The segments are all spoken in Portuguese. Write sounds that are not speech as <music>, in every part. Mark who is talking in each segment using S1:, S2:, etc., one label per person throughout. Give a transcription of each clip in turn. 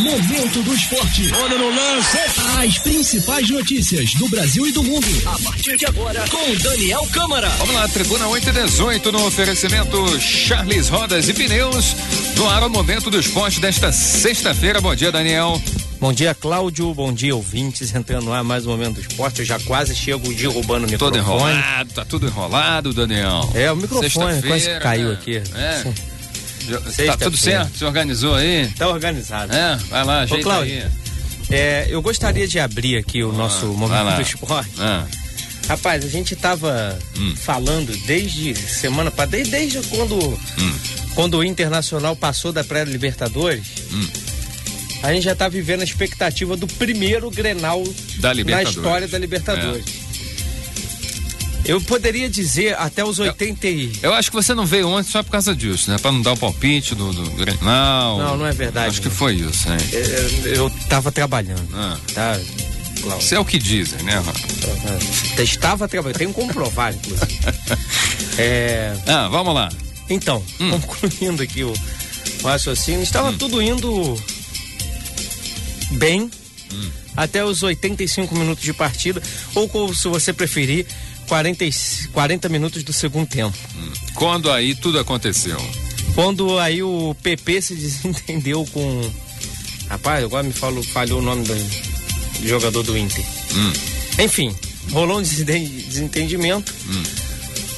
S1: Momento do esporte.
S2: Olha no lance.
S1: As principais notícias do Brasil e do mundo. A partir de agora, com Daniel Câmara.
S3: Vamos lá, Tribuna 8 e 18 no oferecimento Charles Rodas e Pneus. No ar o Momento do Esporte desta sexta-feira. Bom dia, Daniel.
S4: Bom dia, Cláudio. Bom dia, ouvintes. Entrando no ar mais um momento do esporte. Eu já quase chego derrubando o
S3: Todo
S4: microfone.
S3: enrolado, tá tudo enrolado, Daniel.
S4: É, o microfone quase caiu
S3: né?
S4: aqui.
S3: É. Já- Tá tudo certo? Se organizou aí?
S4: Tá organizado.
S3: É, vai lá, ajeita
S4: Cláudio,
S3: aí.
S4: É, eu gostaria de abrir aqui o nosso
S3: vai
S4: momento do esporte.
S3: Ah,
S4: Rapaz, a gente tava
S3: Hum.
S4: falando desde semana para desde, desde quando
S3: Hum.
S4: quando o Internacional passou da pré-Libertadores.
S3: Hum.
S4: A gente já tá vivendo a expectativa do primeiro Grenal
S3: Da
S4: na história da Libertadores. Eu poderia dizer até os 80 e...
S3: eu acho que você não veio ontem só por causa disso, né? Pra não dar o palpite do, do Grenal.
S4: Não, não é verdade,
S3: Acho que
S4: não.
S3: foi isso, hein?
S4: Eu, eu tava trabalhando,
S3: Ah.
S4: tá? Cláudio?
S3: Isso é o que dizem, né?
S4: Eu Estava trabalhando, tenho como provar, inclusive. <laughs> É,
S3: Ah, vamos lá.
S4: então,
S3: Hum. <laughs>
S4: concluindo aqui o, o raciocínio, estava tudo indo bem
S3: Hum.
S4: até os 85 minutos de partida, ou se você preferir, 40, e- 40 minutos do segundo tempo.
S3: Quando aí tudo aconteceu?
S4: Quando aí o PP se <laughs> desentendeu com. Rapaz, agora me falou, falhou o nome do, do jogador do Inter.
S3: Hum.
S4: Enfim, rolou um desenten- desentendimento,
S3: Hum.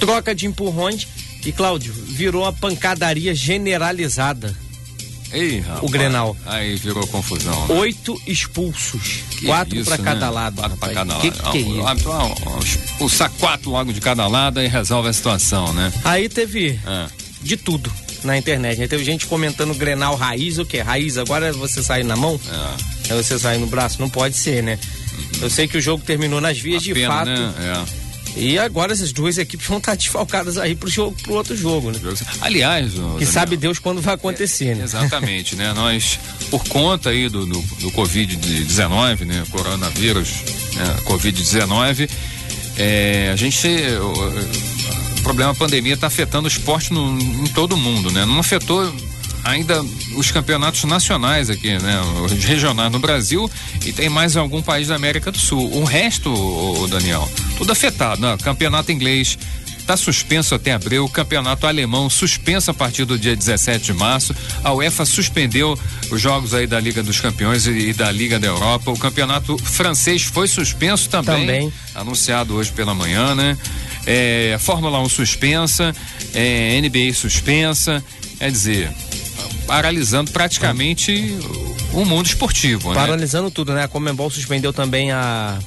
S4: troca de empurrões e, Cláudio, virou uma pancadaria generalizada.
S3: Ei, rapaz.
S4: O Grenal.
S3: Aí virou confusão. né?
S4: Oito expulsos,
S3: Que
S4: quatro
S3: isso,
S4: pra
S3: né?
S4: cada lado.
S3: Quatro pra
S4: rapaz.
S3: cada
S4: que
S3: lado.
S4: que é
S3: Ah,
S4: isso?
S3: ah, ah, Expulsar quatro logo de cada lado e resolve a situação, né?
S4: Aí teve
S3: Ah,
S4: de tudo na internet. né? Teve gente comentando Grenal raiz, o que? Raiz, agora é você sair na mão?
S3: é.
S4: É você sair no braço? Não pode ser, né? Eu sei que o jogo terminou nas vias
S3: Uma
S4: de
S3: pena,
S4: fato.
S3: né? É.
S4: E agora essas duas equipes vão estar <laughs> desfalcadas aí pro, jogo, pro outro jogo, né?
S3: Aliás, o
S4: Que sabe Deus quando vai acontecer, né?
S3: Exatamente, né? Nós, por conta aí do, do, do Covid-19, né? Coronavírus, né? Covid-19, é, a gente. O, o problema da pandemia está afetando o esporte no, em todo o mundo, né? Não afetou ainda os campeonatos nacionais aqui, né? Os regionais no Brasil e tem mais algum país da América do Sul. O resto, o, Daniel, tudo afetado, né? Campeonato inglês está suspenso até abril, o campeonato alemão suspenso a partir do dia 17 de março, a UEFA suspendeu os jogos aí da Liga dos Campeões e, e da Liga da Europa, o campeonato francês foi suspenso também,
S4: Também.
S3: anunciado hoje pela manhã, né? É, Fórmula 1 suspensa, é, NBA suspensa, quer dizer, paralisando praticamente o, o mundo esportivo, né?
S4: Paralisando tudo, né? A Comembol suspendeu também a,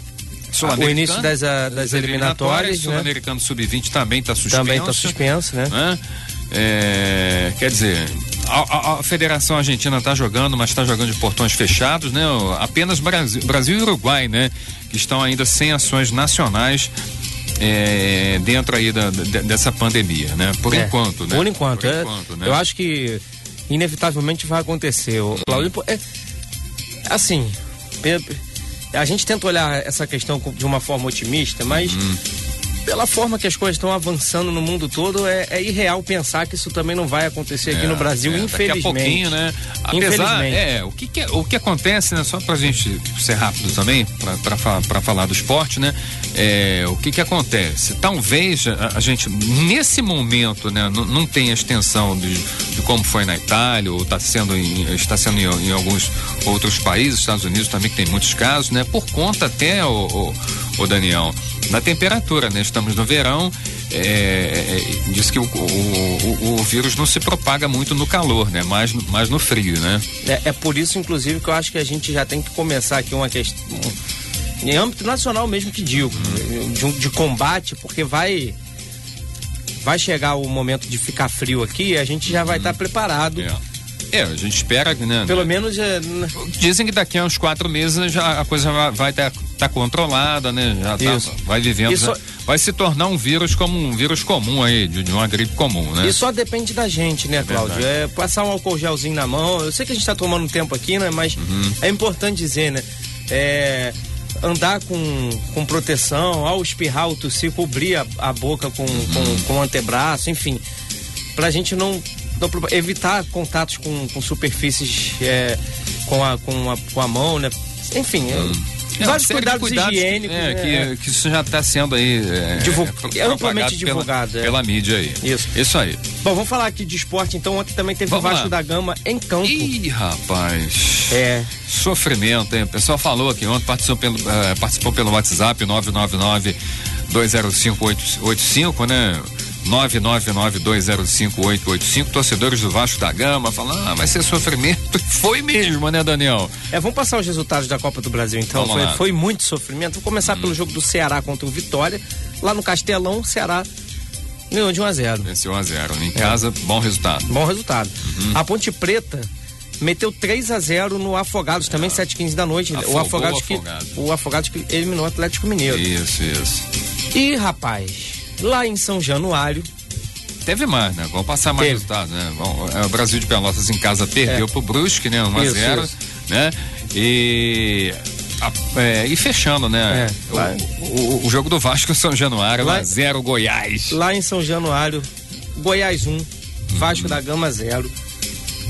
S4: o início das, a- das eliminatórias, né?
S3: Sul-Americano Sub-20 também está suspenso.
S4: Também está suspenso, né?
S3: né? É, quer dizer, a, a- a Federação Argentina está jogando, mas está jogando de portões fechados, né? O- Apenas Brasil, Brasil e Uruguai, né? Que estão ainda sem ações nacionais é, dentro aí da- de- dessa pandemia, né? Por
S4: É,
S3: enquanto, né?
S4: Por enquanto,
S3: Por
S4: é.
S3: enquanto, né?
S4: Eu acho que inevitavelmente vai acontecer. O Claudio, é, assim, a gente tenta olhar essa questão de uma forma otimista, mas
S3: Hum.
S4: Pela forma que as coisas estão avançando no mundo todo, é, é irreal pensar que isso também não vai acontecer aqui
S3: É,
S4: no Brasil,
S3: é,
S4: infelizmente.
S3: Daqui a pouquinho, né? Apesar, é, o que, que é- o que acontece, né? Só pra gente ser rápido também, pra, pra, fa- pra falar do esporte, né? É, o que que acontece? Talvez a, a gente, nesse momento, né? Não, não tenha extensão de, de como foi na Itália, ou tá sendo em, está sendo em, em alguns outros países, Estados Unidos também que tem muitos casos, né? Por conta até, o, o, o Daniel, da temperatura, né? Estamos no verão, é, é, diz que o, o, o- o vírus não se propaga muito no calor, né? Mais, no- mais no frio, né?
S4: É, é por isso, inclusive, que eu acho que a gente já tem que começar aqui uma questão. Em âmbito nacional mesmo que digo, de, um- de combate, porque vai. Vai chegar o momento de ficar frio aqui e a gente já vai estar preparado.
S3: É. É, a gente espera, né?
S4: Pelo menos é, n-
S3: Dizem que daqui a uns quatro meses já a coisa vai estar tá, controlada, né? Já tá-
S4: Isso.
S3: vai vivendo,
S4: só-
S3: já- vai se tornar um vírus como um vírus comum aí, de, de uma gripe comum, né?
S4: E só depende da gente, né, Cláudio?
S3: verdade.
S4: É passar um álcool gelzinho na mão. Eu sei que a gente tá tomando um tempo aqui, né? Mas
S3: Uhum.
S4: é importante dizer, né? É, andar com, com proteção, ao espirrar ou tossir, cobrir a, a boca com,
S3: Uhum.
S4: com, com o antebraço, enfim. Pra gente não. Pro- evitar contatos com, com superfícies é, com a, com a, com a mão, né? Enfim, hum. É, vários cuidados, cuidados higiênicos.
S3: É, né? que, que, isso já está sendo aí é,
S4: Divul é, amplamente divulgado.
S3: Pela, é. pela, mídia aí.
S4: Isso.
S3: Isso aí.
S4: Bom, vamos falar aqui de esporte, então. Ontem também teve vamos o Vasco lá. da Gama em campo.
S3: Ih, rapaz.
S4: É.
S3: Sofrimento, hein? O pessoal falou aqui ontem, participou pelo, uh, participou pelo WhatsApp 999 20585, né? 999205885, torcedores do Vasco da Gama, falando, ah, vai ser sofrimento. <laughs> Foi mesmo, né, Daniel?
S4: É, vamos passar os resultados da Copa do Brasil, então. Foi, foi, muito sofrimento. Vou começar hum. pelo jogo do Ceará contra o Vitória. Lá no Castelão, o Ceará ganhou de 1 a 0
S3: Venceu 1 a 0 Em é. casa, bom resultado.
S4: Bom resultado. Uhum. A Ponte Preta meteu 3 a 0 no Afogados, também, é. 7 15 da noite. Afogou o Afogados, que, o Afogados que eliminou o Atlético Mineiro.
S3: Isso, isso.
S4: E, rapaz, lá em São Januário.
S3: Teve mais, né? Vamos passar mais resultados, né? Bom, é, o Brasil de Pelotas em casa perdeu é. pro Brusque, né? 1 a 0 né? E é, e fechando, né? É, o, o, o, jogo do Vasco em São Januário, lá, 0 Goiás.
S4: Lá em São Januário, Goiás 1, um, Vasco da Gama 0.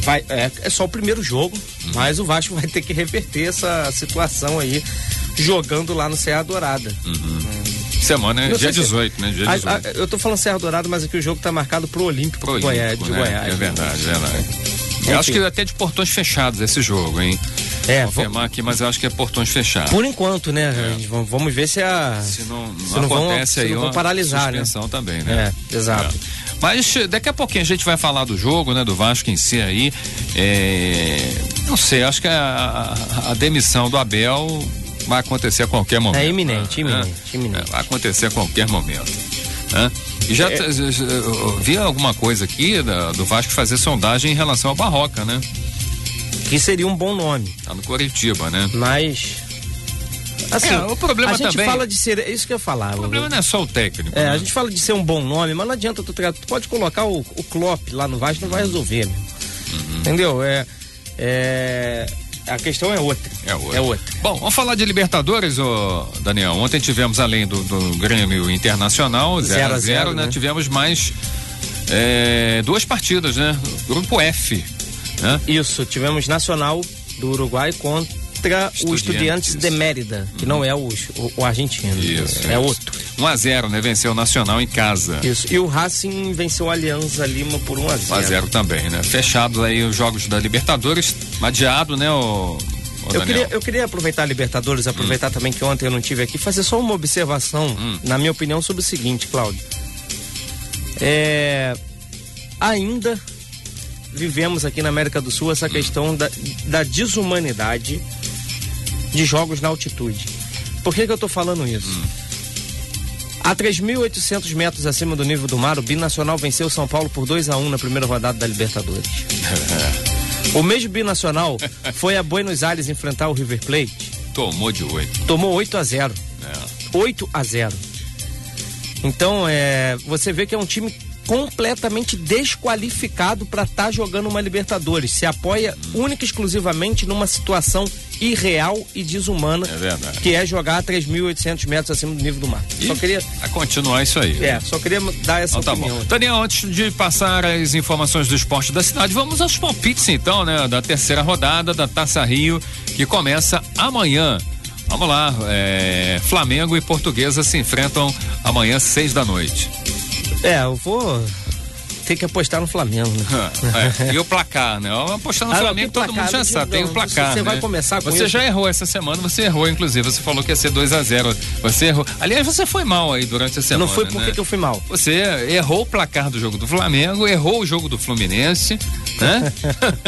S4: Vai, é, é, só o primeiro jogo, uhum. mas o Vasco vai ter que reverter essa situação aí, jogando lá no Serra Dourada.
S3: Uhum. Semana é dia 18, né? Dia 18. A, a,
S4: eu tô falando Serra Dourada, mas aqui o jogo tá marcado pro Olímpico, pro Olímpico Goiás, de né? Goiás.
S3: É verdade, é verdade. Eu acho que até de portões fechados esse jogo, hein?
S4: É,
S3: Vou confirmar aqui, mas eu acho que é portões fechados.
S4: Por enquanto, né? É. Vamos ver se a.
S3: Se não, não, se não acontece vão, aí, se não vão
S4: paralisar,
S3: né? também, né?
S4: É, exato.
S3: É. Mas daqui a pouquinho a gente vai falar do jogo, né? Do Vasco em si aí. É, não sei, acho que a, a, a demissão do Abel vai acontecer a qualquer momento.
S4: É iminente, né? iminente, é, iminente.
S3: vai acontecer a qualquer momento. Né? E já é. vi alguma coisa aqui da, do Vasco fazer sondagem em relação ao Barroca, né?
S4: Que seria um bom nome.
S3: Tá no Curitiba, né?
S4: Mas. Assim, é, o problema a gente também, fala de ser. É isso que eu falava.
S3: O problema não é só o técnico.
S4: É, né? a gente fala de ser um bom nome, mas não adianta tu, tu pode colocar o, o Klopp lá no Vasco, não vai resolver. Uhum. Entendeu? É. É a questão é outra.
S3: É outra. É outra. Bom, vamos falar de Libertadores, ô Daniel. Ontem tivemos, além do, do Grêmio Internacional, 0 a 0 né? né? Tivemos mais é, duas partidas, né? Grupo F. Né?
S4: Isso, tivemos Nacional do Uruguai contra Estudiantes. o Estudiantes de Mérida, que não é o, o, o argentino. Isso, é, é outro.
S3: 1 a 0 né? Venceu o Nacional em casa.
S4: Isso. E o Racing venceu a Alianza Lima por 1 a 0
S3: 1 a 0 também, né? Fechados aí os jogos da Libertadores, adiado, né, o
S4: eu queria, eu queria aproveitar a Libertadores, aproveitar hum. também que ontem eu não tive aqui, fazer só uma observação, hum. na minha opinião, sobre o seguinte, Cláudio. É, ainda vivemos aqui na América do Sul essa hum. questão da, da desumanidade de jogos na altitude. Por que, que eu estou falando isso? Hum. A 3.800 metros acima do nível do mar, o Binacional venceu São Paulo por 2 a 1 na primeira rodada da Libertadores. <laughs> o mesmo Binacional foi a Buenos Aires enfrentar o River Plate.
S3: Tomou de 8.
S4: Tomou 8 a 0. É. 8 a 0. Então, é, você vê que é um time completamente desqualificado para estar tá jogando uma Libertadores. Se apoia única e exclusivamente numa situação irreal e desumana,
S3: é
S4: que é jogar a 3.800 metros acima do nível do mar.
S3: E só queria a continuar isso aí.
S4: É, só queria dar essa então, opinião.
S3: Tá bom. Daniel, antes de passar as informações do esporte da cidade, vamos aos palpites então, né, da terceira rodada da Taça Rio, que começa amanhã. Vamos lá, é, Flamengo e Portuguesa se enfrentam amanhã seis da noite.
S4: É, eu vou ter que apostar no Flamengo, né?
S3: é, e o placar, né? Apostar no ah, Flamengo, todo mundo já sabe, tem o placar.
S4: Você
S3: né?
S4: vai começar com
S3: Você
S4: isso?
S3: já errou essa semana, você errou, inclusive. Você falou que ia ser 2 a 0 Você errou. Aliás, você foi mal aí durante a semana.
S4: Não foi porque
S3: né?
S4: que eu fui mal.
S3: Você errou o placar do jogo do Flamengo, errou o jogo do Fluminense, né?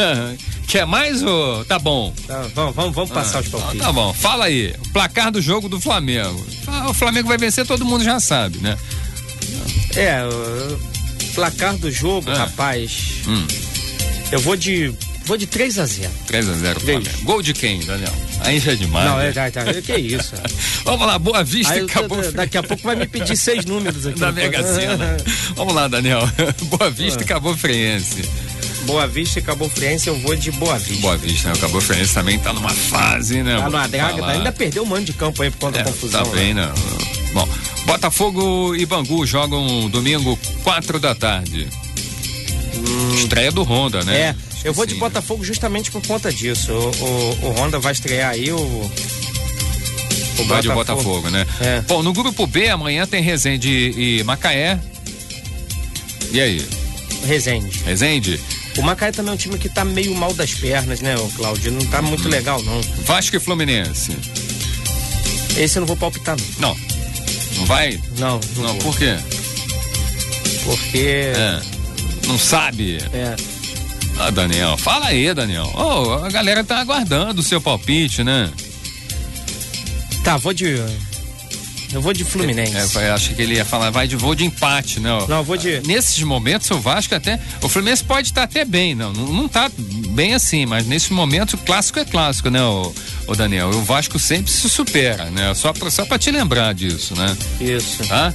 S3: <laughs> Quer mais ou tá bom?
S4: Tá, vamos, vamos, vamos passar ah, os palpites.
S3: Tá bom, fala aí. O placar do jogo do Flamengo. O Flamengo vai vencer, todo mundo já sabe, né?
S4: É, placar do jogo, ah. rapaz. Hum. Eu vou de. Vou de 3 a 0
S3: 3 a 0 Flamengo. Gol de quem, Daniel? Aí já é demais.
S4: Não, é, já, já, que isso. <laughs>
S3: Vamos lá, Boa Vista Aí, acabou.
S4: Daqui a pouco vai me pedir seis números aqui.
S3: Da Mega Sena. <laughs> Vamos lá, Daniel. <laughs> Boa Vista e ah. Cabo Friense.
S4: Boa Vista e Cabo Friense, eu vou de Boa Vista.
S3: Boa Vista, né? O Cabo Friense também tá numa fase, né?
S4: Tá numa draga, tá, ainda perdeu um mano de campo aí por conta é, da confusão.
S3: Tá bem, né? Bom, Botafogo e Bangu jogam domingo, quatro da tarde. Hum. Estreia do Honda, né?
S4: É, Eu vou
S3: sim,
S4: de
S3: né?
S4: Botafogo justamente por conta disso. O, o, o Honda vai estrear aí o. o
S3: Vai de Botafogo, né?
S4: É.
S3: Bom, no grupo B, amanhã tem Resende e Macaé. E aí?
S4: Resende.
S3: Resende?
S4: O Macaé também é um time que tá meio mal das pernas, né, Cláudio? Não tá muito legal, não.
S3: Vasco e Fluminense?
S4: Esse eu não vou palpitar, não.
S3: Não. Não vai?
S4: Não, não,
S3: Não, por quê?
S4: Porque.
S3: É. Não sabe?
S4: É.
S3: Ah, Daniel, fala aí, Daniel. Oh, a galera tá aguardando o seu palpite, né?
S4: Tá, vou de. Eu vou de Fluminense.
S3: É, foi- acho que ele ia falar, vai de voo de empate, né?
S4: Não, eu vou de.
S3: Nesses momentos, o Vasco até. O Fluminense pode estar até bem, não, não, não tá bem assim, mas nesse momento o clássico é clássico, né, o, o Daniel? O Vasco sempre se supera, né? Só pra, só pra te lembrar disso, né?
S4: Isso.
S3: Tá?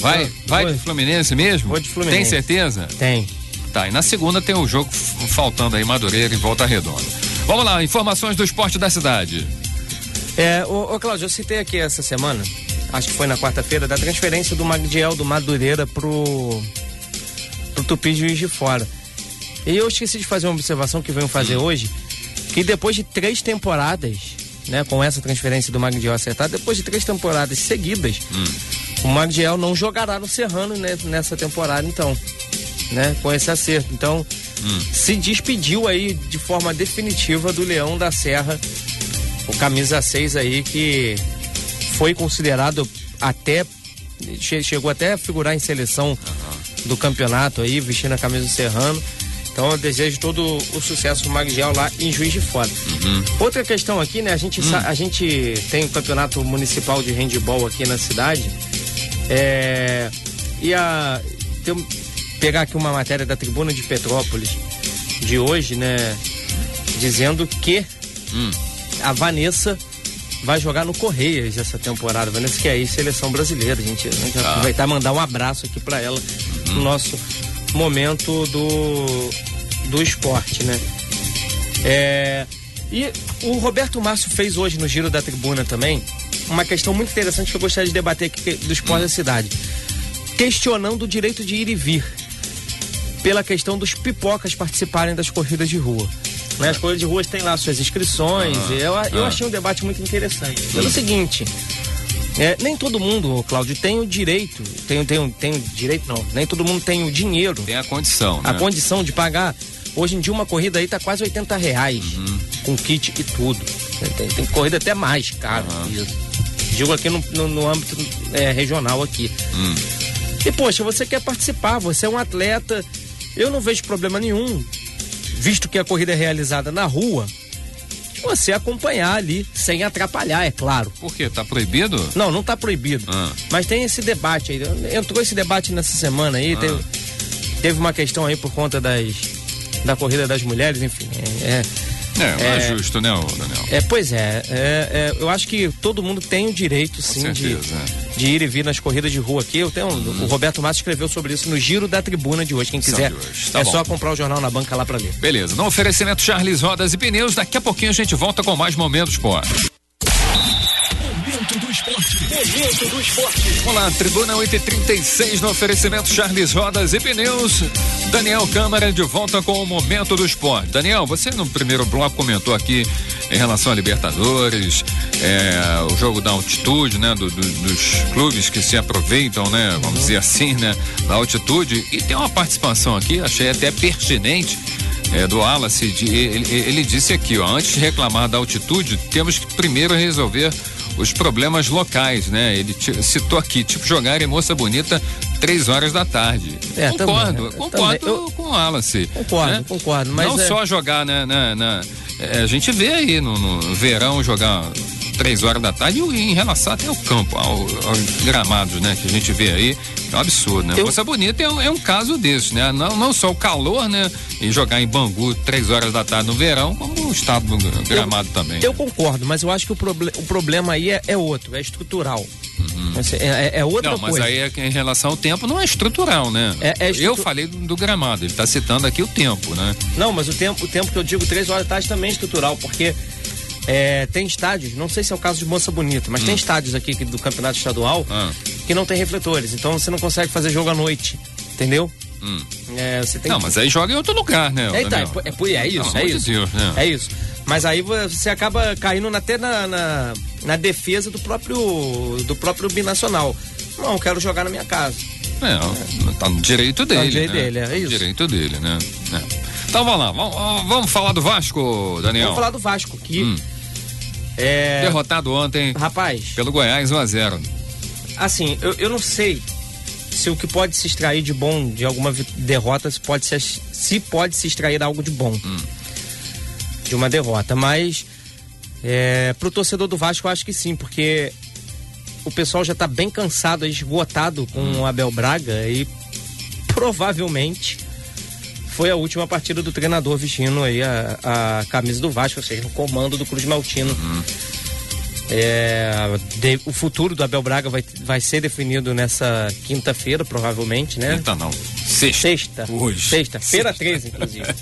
S3: Vai,
S4: Vou-
S3: vai
S4: vou-
S3: de Fluminense mesmo?
S4: vou de Fluminense.
S3: Tem certeza?
S4: Tem.
S3: Tá, e na segunda tem o jogo faltando aí, Madureira e Volta Redonda. Vamos lá, informações do esporte da cidade.
S4: É, ô, ô Cláudio, eu citei aqui essa semana, acho que foi na quarta-feira, da transferência do Magdiel do Madureira pro, pro Tupi Juiz de Fora. E eu esqueci de fazer uma observação que venho fazer hoje, que depois de três temporadas, né, com essa transferência do Magdiel acertada, depois de três temporadas seguidas, o Magdiel não jogará no Serrano né, nessa temporada, então, né, com esse acerto. Então, se despediu aí de forma definitiva do Leão da Serra, o camisa 6 aí que foi considerado até che- chegou até a figurar em seleção do campeonato aí, vestindo a camisa do Serrano. Então eu desejo todo o sucesso pro Magdiel lá em Juiz de Fora. Outra questão aqui, né? A gente, sa- a gente tem o campeonato municipal de handball aqui na cidade. É, e a tem um- pegar aqui uma matéria da Tribuna de Petrópolis de hoje, né? Dizendo que a Vanessa vai jogar no Correias essa temporada. Vanessa que é aí seleção brasileira. A gente, a gente vai aproveitar e mandar um abraço aqui para ela no nosso momento do, do esporte, né? É, e o Roberto Márcio fez hoje no Giro da Tribuna também uma questão muito interessante que eu gostaria de debater aqui do esporte da cidade. Questionando o direito de ir e vir pela questão dos pipocas participarem das corridas de rua. Né? As corridas de ruas têm lá suas inscrições. e eu, eu
S3: ah.
S4: achei um debate muito interessante. Pelo seguinte, é, nem todo mundo, Cláudio, tem o direito, tem, tem, tem o direito não, nem todo mundo tem o dinheiro,
S3: Tem a condição,
S4: a
S3: né?
S4: condição de pagar. Hoje em dia uma corrida aí tá quase 80 reais, com kit e tudo. Tem, tem corrida até mais caro que isso. Digo aqui no, no- no âmbito é, regional aqui. E poxa, você quer participar, você é um atleta, eu não vejo problema nenhum, visto que a corrida é realizada na rua, você acompanhar ali, sem atrapalhar, é claro.
S3: Por quê? Tá proibido?
S4: Não, não está proibido.
S3: Ah.
S4: Mas tem esse debate aí. Entrou esse debate nessa semana aí. Teve, teve uma questão aí por conta das, da corrida das mulheres, enfim. É,
S3: É, não é,
S4: É.
S3: justo, né, Daniel?
S4: é, pois é, é, é, Eu acho que todo mundo tem o direito, sim, de,
S3: certeza, é.
S4: De ir e vir nas corridas de rua aqui. Eu tenho, O Roberto Massa escreveu sobre isso no Giro da Tribuna de hoje. Quem quiser.
S3: Tá
S4: é
S3: bom.
S4: só comprar o jornal na banca lá pra ler.
S3: Beleza, no oferecimento Charles Rodas e Pneus, daqui a pouquinho a gente volta com mais momentos esporte.
S1: Momento do esporte. Momento do esporte.
S3: Vamos lá, Tribuna 836 no oferecimento Charles Rodas e Pneus. Daniel Câmara de volta com o momento do esporte. Daniel, você no primeiro bloco comentou aqui em relação a Libertadores, é, o jogo da altitude, né, do- do- dos clubes que se aproveitam, né, vamos dizer assim, né, da altitude. E tem uma participação aqui, achei até pertinente. É, do Wallace, de- ele, ele disse aqui, ó, antes de reclamar da altitude, temos que primeiro resolver os problemas locais, né? Ele citou aqui, tipo, jogar em Moça Bonita três horas da tarde.
S4: É,
S3: concordo,
S4: também,
S3: concordo
S4: também. Eu-
S3: com o Wallace.
S4: Concordo,
S3: né?
S4: concordo, mas
S3: Não
S4: é-
S3: só jogar na. na- na- é, a gente vê aí no, no verão jogar três horas da tarde e em relação até ao campo, ao, aos gramados, né? Que a gente vê aí, é um absurdo, né?
S4: Eu-
S3: Moça Bonita é um, é um caso desse, né? Não, não só o calor, né? E jogar em Bangu três horas da tarde no verão, como o estado do gramado também.
S4: Eu concordo, mas eu acho que o, proble- o problema aí é, é outro, é estrutural. Assim, É, é- é outra
S3: Uhum. Não, mas
S4: coisa.
S3: aí é em relação ao tempo não é estrutural, né?
S4: É- é estrutu-
S3: Eu falei do, do gramado, ele está citando aqui o tempo, né?
S4: Não, mas o tempo, o tempo que eu digo três horas da tarde também é estrutural, porque é, tem estádios, não sei se é o caso de Moça Bonita, mas tem estádios aqui do campeonato estadual
S3: Hum. Ah.
S4: que não tem refletores, então você não consegue fazer jogo à noite, entendeu?
S3: Hum.
S4: É,
S3: Não,
S4: que...
S3: mas aí joga em outro lugar, né?
S4: É, então, é, é, é, é isso,
S3: Pelo
S4: é isso.
S3: Deus, né?
S4: É isso. Mas aí você acaba caindo até na, na, na defesa do próprio, do próprio binacional. Não, quero jogar na minha casa.
S3: É, tá no direito dele.
S4: direito
S3: né?
S4: dele, é isso.
S3: Direito dele, né? É. Então vamos lá, vamos, vamos falar do Vasco, Daniel.
S4: Vamos falar do Vasco, que
S3: Hum.
S4: É.
S3: Derrotado ontem.
S4: Rapaz,
S3: pelo Goiás 1 a 0
S4: assim, eu, eu não sei se o que pode se extrair de bom de alguma derrota se pode se, se pode se extrair algo de bom. De uma derrota, mas é, pro torcedor do Vasco eu acho que sim, porque o pessoal já tá bem cansado, esgotado com o Abel Braga e provavelmente foi a última partida do treinador vestindo aí a, a camisa do Vasco, ou seja, no comando do Cruz Maltino. É, de- o futuro do Abel Braga vai, vai ser definido nessa quinta-feira, provavelmente, né?
S3: Então não. Sexta.
S4: Sexta.
S3: Hoje.
S4: Sexta. Feira 13, inclusive. <laughs>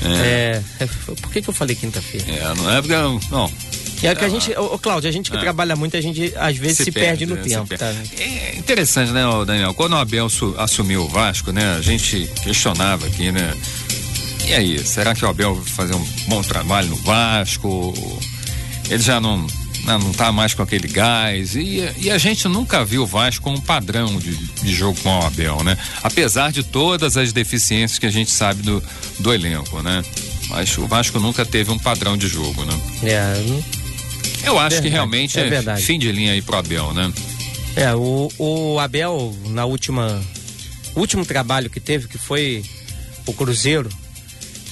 S4: É, é, por que, que eu falei quinta-feira?
S3: É, não é porque. Não.
S4: É que a gente, ô, Cláudio, a gente que
S3: É.
S4: trabalha muito, a gente às vezes se, perde, no
S3: né, se
S4: tempo.
S3: perde.
S4: tá?
S3: É interessante, né, Daniel? Quando o Abel su- assumiu o Vasco, né, a gente questionava aqui, né? E aí, será que o Abel vai fazer um bom trabalho no Vasco? Ele já não, não, não tá mais com aquele gás. E, e a gente nunca viu o Vasco com um padrão de, de jogo com o Abel, né? Apesar de todas as deficiências que a gente sabe do, do elenco, né? Mas o Vasco nunca teve um padrão de jogo, né?
S4: É,
S3: Eu acho que
S4: Verdade,
S3: realmente
S4: é
S3: é,
S4: verdade.
S3: fim de linha aí pro Abel, né?
S4: é o, o Abel, na última. Último trabalho que teve, que foi o Cruzeiro,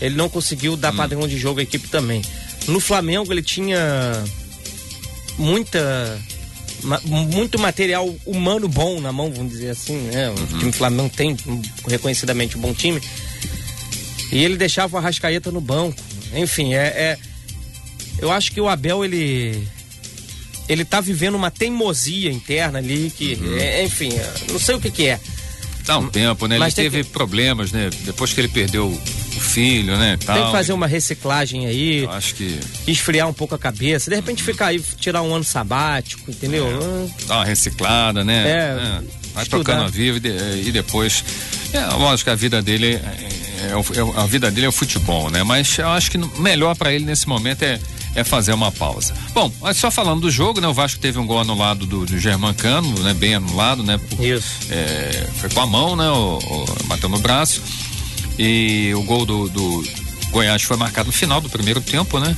S4: ele não conseguiu
S3: Hum.
S4: dar padrão de jogo à equipe também. No Flamengo ele tinha muita. muito material humano bom na mão, vamos dizer assim, né? O
S3: Uhum.
S4: time Flamengo tem reconhecidamente um bom time. E ele deixava o Arrascaeta no banco. Enfim, é, é- eu acho que o Abel ele ele tá vivendo uma teimosia interna ali que,
S3: Uhum.
S4: é, enfim, é, não sei o que que é.
S3: Dá um tempo, né? Ele
S4: Mas tem
S3: teve problemas, né? Depois que ele perdeu o filho, né?
S4: Tem
S3: tal,
S4: que fazer uma reciclagem aí,
S3: Eu acho que
S4: esfriar um pouco a cabeça, de repente ficar aí, tirar um ano sabático, entendeu? Ah,
S3: dá uma reciclada, né?
S4: É,
S3: Vai
S4: estudar.
S3: tocando a vida e, de- e depois. É, lógico que a vida dele é, é é o- a vida dele é o futebol, né? Mas eu acho que melhor para ele nesse momento é, é fazer uma pausa. Bom, mas só falando do jogo, né? O Vasco teve um gol anulado do, do Germancano, né? Bem anulado, né? Por-
S4: Isso.
S3: é, foi com a mão, né? O, o- bateu no braço. E o gol do, do Goiás foi marcado no final do primeiro tempo, né?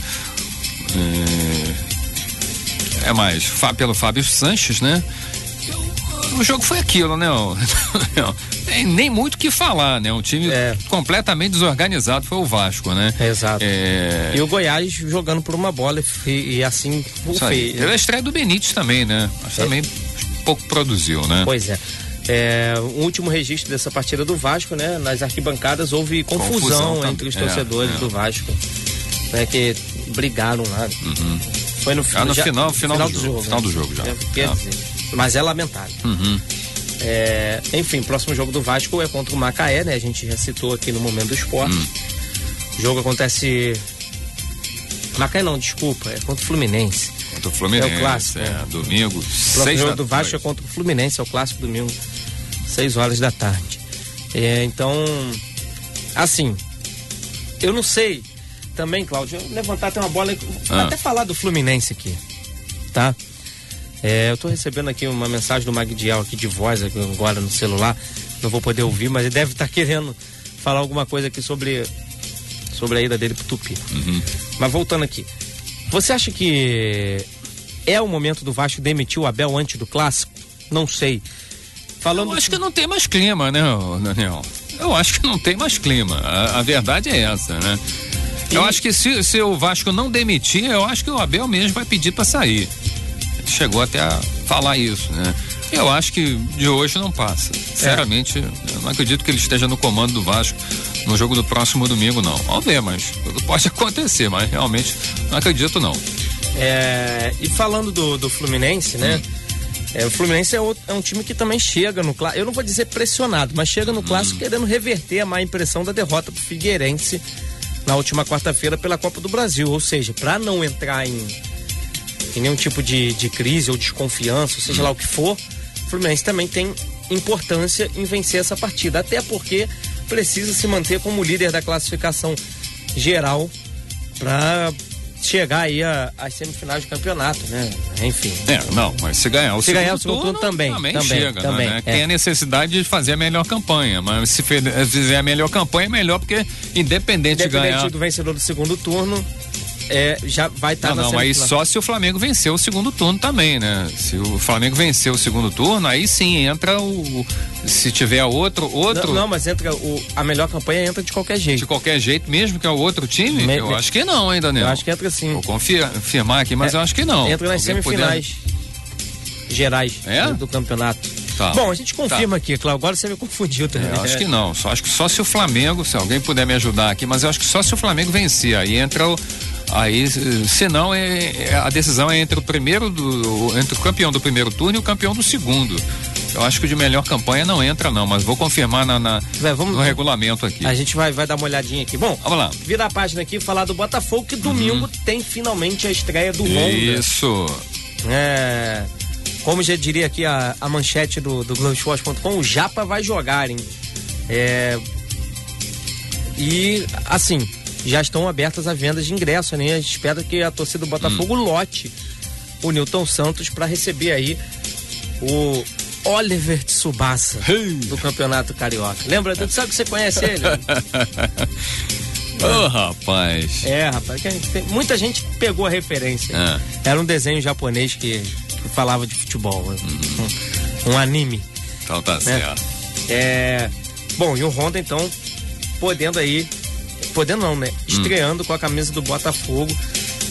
S3: É, é mais, pelo Fábio Sanches, né? O- jogo foi aquilo, né? <laughs> Nem muito o que falar, né? Um time
S4: É.
S3: completamente desorganizado foi o Vasco, né?
S4: Exato.
S3: É,
S4: E o Goiás jogando por uma bola e, e assim o fez.
S3: Teve a estreia do Benítez também, né? Mas
S4: É.
S3: também pouco produziu, né?
S4: Pois é. É, o último registro dessa partida do Vasco, né? Nas arquibancadas houve confusão,
S3: Confusão
S4: entre
S3: também.
S4: os
S3: É,
S4: torcedores
S3: é.
S4: do Vasco. Né, que brigaram lá. Foi no,
S3: Ah, no
S4: já-
S3: final- final do jogo, final
S4: né?
S3: do jogo já.
S4: É, quer
S3: Ah.
S4: dizer, mas é lamentável.
S3: Uhum.
S4: É, enfim, próximo jogo do Vasco é contra o Macaé, né? A gente já citou aqui no momento do esporte.
S3: Hum.
S4: O jogo acontece. Macaé não, desculpa, é contra o Fluminense.
S3: Contra o Fluminense.
S4: É o clássico,
S3: É,
S4: né?
S3: domingo,
S4: O próximo
S3: seis
S4: jogo
S3: da
S4: do Vasco é contra o Fluminense, é o clássico domingo, 6 horas da tarde. É, então, assim, eu não sei também, Cláudio, levantar até uma bola, vou
S3: Ah.
S4: até falar do Fluminense aqui, tá? É, eu tô recebendo aqui uma mensagem do Magdiel aqui de voz agora no celular, não vou poder ouvir, mas ele deve estar querendo falar alguma coisa aqui sobre, sobre a ida dele pro Tupi.
S3: Uhum.
S4: Mas voltando aqui, você acha que é o momento do Vasco demitir o Abel antes do clássico? Não sei. Falando
S3: Eu acho que não tem mais clima, né, Daniel? Eu acho que não tem mais clima. A, a verdade é essa, né? Eu acho que se, se o Vasco não demitir, eu acho que o Abel mesmo vai pedir para sair. Chegou até a falar isso, né? Eu acho que de hoje não passa. Sinceramente, eu não acredito que ele esteja no comando do Vasco no jogo do próximo domingo, não. Vamos ver, mas pode <laughs> acontecer, mas realmente não acredito, não.
S4: É, e falando do, do Fluminense, né? É, o Fluminense é, outro- é um time que também chega no clássico. Eu não vou dizer pressionado, mas chega no clássico querendo reverter a má impressão da derrota pro Figueirense na última quarta-feira pela Copa do Brasil. Ou seja, para não entrar em, em nenhum tipo de, de crise ou desconfiança, seja lá o que for, o Fluminense também tem importância em vencer essa partida, até porque precisa se manter como líder da classificação geral para chegar aí às semifinais do campeonato, né? Enfim.
S3: É, não, mas se ganhar o,
S4: se
S3: segundo,
S4: ganhar o segundo turno, também,
S3: também,
S4: também
S3: chega,
S4: também,
S3: né?
S4: é.
S3: Tem a necessidade de fazer a melhor campanha, mas se fizer a melhor campanha é melhor porque independente,
S4: Independente
S3: de ganhar
S4: do vencedor do segundo turno, é, já vai estar
S3: não,
S4: na
S3: não, aí só se o Flamengo vencer o segundo turno também, né? Se o Flamengo vencer o segundo turno, aí sim entra o. Se tiver outro, outro.
S4: Não, não, mas entra o, a melhor campanha entra de qualquer jeito.
S3: De qualquer jeito, mesmo que é o outro time?
S4: Me-
S3: eu
S4: me-
S3: acho que não, hein, Daniel?
S4: Eu acho que entra sim.
S3: Vou confir- confirmar aqui, mas
S4: É,
S3: eu acho que não.
S4: Entra nas
S3: Alguém
S4: semifinais gerais
S3: É?
S4: do, do campeonato.
S3: Tá.
S4: Bom, a gente confirma
S3: Tá.
S4: aqui, Cláudio. Agora você me confundiu
S3: puder-
S4: também.
S3: É, eu acho que não. Só acho que só se o Flamengo, se alguém puder me ajudar aqui, mas eu acho que só se o Flamengo vencer. Aí entra o. Aí, eh, se não, é, é- a decisão é entre o primeiro do. entre o campeão do primeiro turno e o campeão do segundo. Eu acho que o de melhor campanha não entra, não, mas vou confirmar na, na-
S4: Vai, vamos-
S3: no regulamento aqui.
S4: A gente vai, vai dar uma olhadinha aqui. Bom,
S3: Vamos lá.
S4: virar a página aqui e falar do Botafogo, que domingo tem finalmente a estreia do Honda.
S3: Isso.
S4: É, como já diria aqui a, a manchete do, do Globoesporte.com, o Japa vai jogar, hein? É, e, assim, já estão abertas as vendas de ingresso, né? A gente espera que a torcida do Botafogo lote o Newton Santos para receber aí o Oliver Tsubasa
S3: Hey.
S4: do Campeonato Carioca. Lembra? Tu sabe que você conhece ele? <laughs>
S3: Ô, rapaz.
S4: É, rapaz, que a gente tem- muita gente pegou a referência.
S3: Ah.
S4: Era um desenho japonês que, que falava de futebol. Um, um anime.
S3: Então tá
S4: né?
S3: certo.
S4: É, bom, e o Honda, então, podendo aí. Podendo não, né? Estreando com a camisa do Botafogo.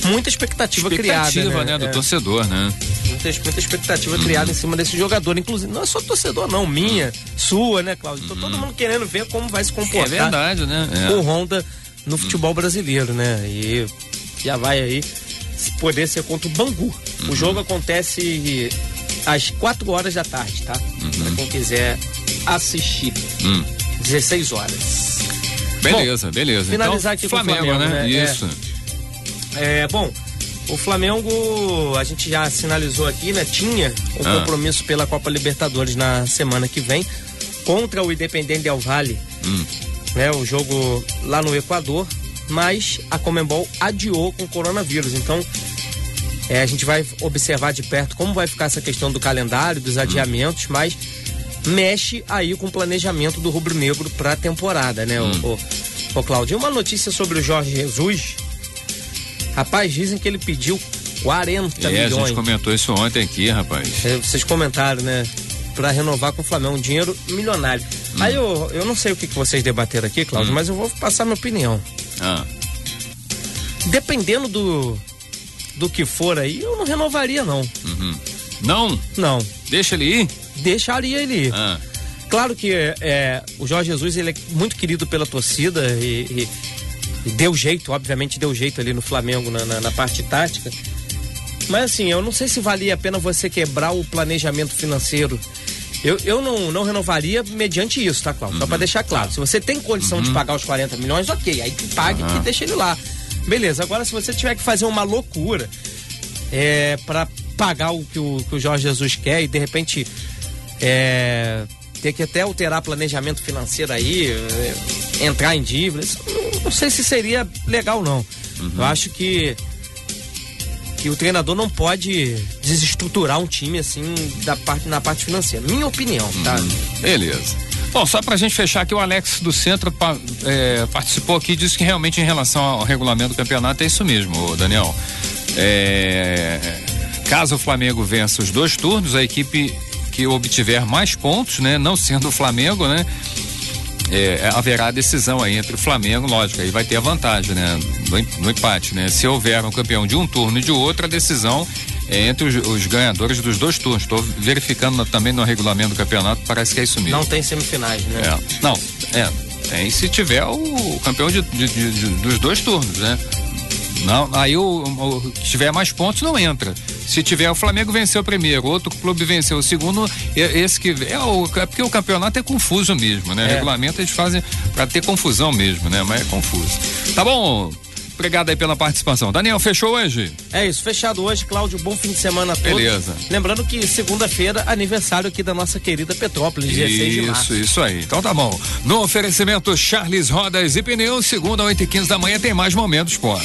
S4: Muita expectativa,
S3: Expectativa,
S4: criada.
S3: né, do
S4: É,
S3: torcedor, né?
S4: muita, muita expectativa criada em cima desse jogador. Inclusive, não é só torcedor, não. Minha, sua, né, Cláudio? Tô todo mundo querendo ver como vai se
S3: É
S4: comportar
S3: verdade, né? É.
S4: o Honda no futebol brasileiro, né? E já vai aí poder ser contra o Bangu. O jogo acontece às 4 horas da tarde, tá? Pra quem quiser assistir.
S3: Hum.
S4: 16 horas.
S3: Beleza, beleza.
S4: finalizar
S3: então,
S4: aqui com o
S3: Flamengo,
S4: Flamengo,
S3: né?
S4: né? É.
S3: Isso.
S4: É, bom, o Flamengo, a gente já sinalizou aqui, né? Tinha um
S3: Ah.
S4: compromisso pela Copa Libertadores na semana que vem contra o Independente Del Valle,
S3: Hum.
S4: né? O jogo lá no Equador, mas a Comembol adiou com o coronavírus. Então, é, a gente vai observar de perto como vai ficar essa questão do calendário, dos adiamentos, mas mexe aí com o planejamento do Rubro Negro para a temporada, né,
S3: Hum.
S4: o, o, o Claudio? E Uma notícia sobre o Jorge Jesus. Rapaz, dizem que ele pediu 40
S3: É, a
S4: milhões.
S3: gente comentou isso ontem aqui, rapaz.
S4: É, Vocês comentaram, né? Pra renovar com o Flamengo, um dinheiro milionário.
S3: Hum.
S4: Aí eu, eu não sei o que, que vocês debateram aqui, Cláudio, mas eu vou passar minha opinião.
S3: Ah,
S4: Dependendo do, do que for aí, eu não renovaria, não.
S3: uhum. Não,
S4: Não.
S3: deixa ele ir.
S4: Deixaria ele ir.
S3: Ah,
S4: Claro que é, o Jorge Jesus ele é muito querido pela torcida e, e- deu jeito, obviamente deu jeito ali no Flamengo na, na- na parte tática. Mas assim, eu não sei se valia a pena você quebrar o planejamento financeiro. Eu, eu não, não renovaria mediante isso, tá, Cláudio? Só pra deixar claro. Se você tem condição de pagar os 40 milhões, ok. Aí que pague
S3: Aham.
S4: e deixa ele lá. Beleza, agora se você tiver que fazer uma loucura é, para pagar o que, o que o Jorge Jesus quer e de repente é, ter que até alterar planejamento financeiro aí, é, entrar em dívida, isso não, não sei se seria legal não. Eu acho que que o treinador não pode desestruturar um time assim da parte na parte financeira. Minha opinião, tá?
S3: beleza. Bom, só pra gente fechar aqui, o Alex do Centro pa- é, participou aqui e disse que realmente em relação ao regulamento do campeonato é isso mesmo, Daniel. É, caso o Flamengo vença os dois turnos, a equipe que obtiver mais pontos, né, não sendo o Flamengo, né, é, haverá decisão aí entre o Flamengo, lógico, aí vai ter a vantagem, né? No, no empate, né? Se houver um campeão de um turno e de outro, a decisão é entre os, os ganhadores dos dois turnos. Estou verificando também no regulamento do campeonato, parece que é isso mesmo.
S4: Não tem semifinais, né?
S3: É. Não, é. Tem se tiver o campeão de, de- de- de- dos dois turnos, né? Não, aí o, o que tiver mais pontos não entra. Se tiver o Flamengo venceu o primeiro, outro clube venceu o segundo, esse que é, o, é porque o campeonato é confuso mesmo, né?
S4: É.
S3: Regulamento eles fazem para ter confusão mesmo, né? Mas é confuso. Tá bom, Obrigado aí pela participação. Daniel, fechou hoje?
S4: É isso, fechado hoje, Cláudio. Bom fim de semana a todos.
S3: Beleza.
S4: Lembrando que segunda-feira, aniversário aqui da nossa querida Petrópolis, 16 de março.
S3: Isso, isso aí. Então tá bom. No oferecimento Charles Rodas e Pneus, segunda, 8 e 15 da manhã, tem mais momentos, pô.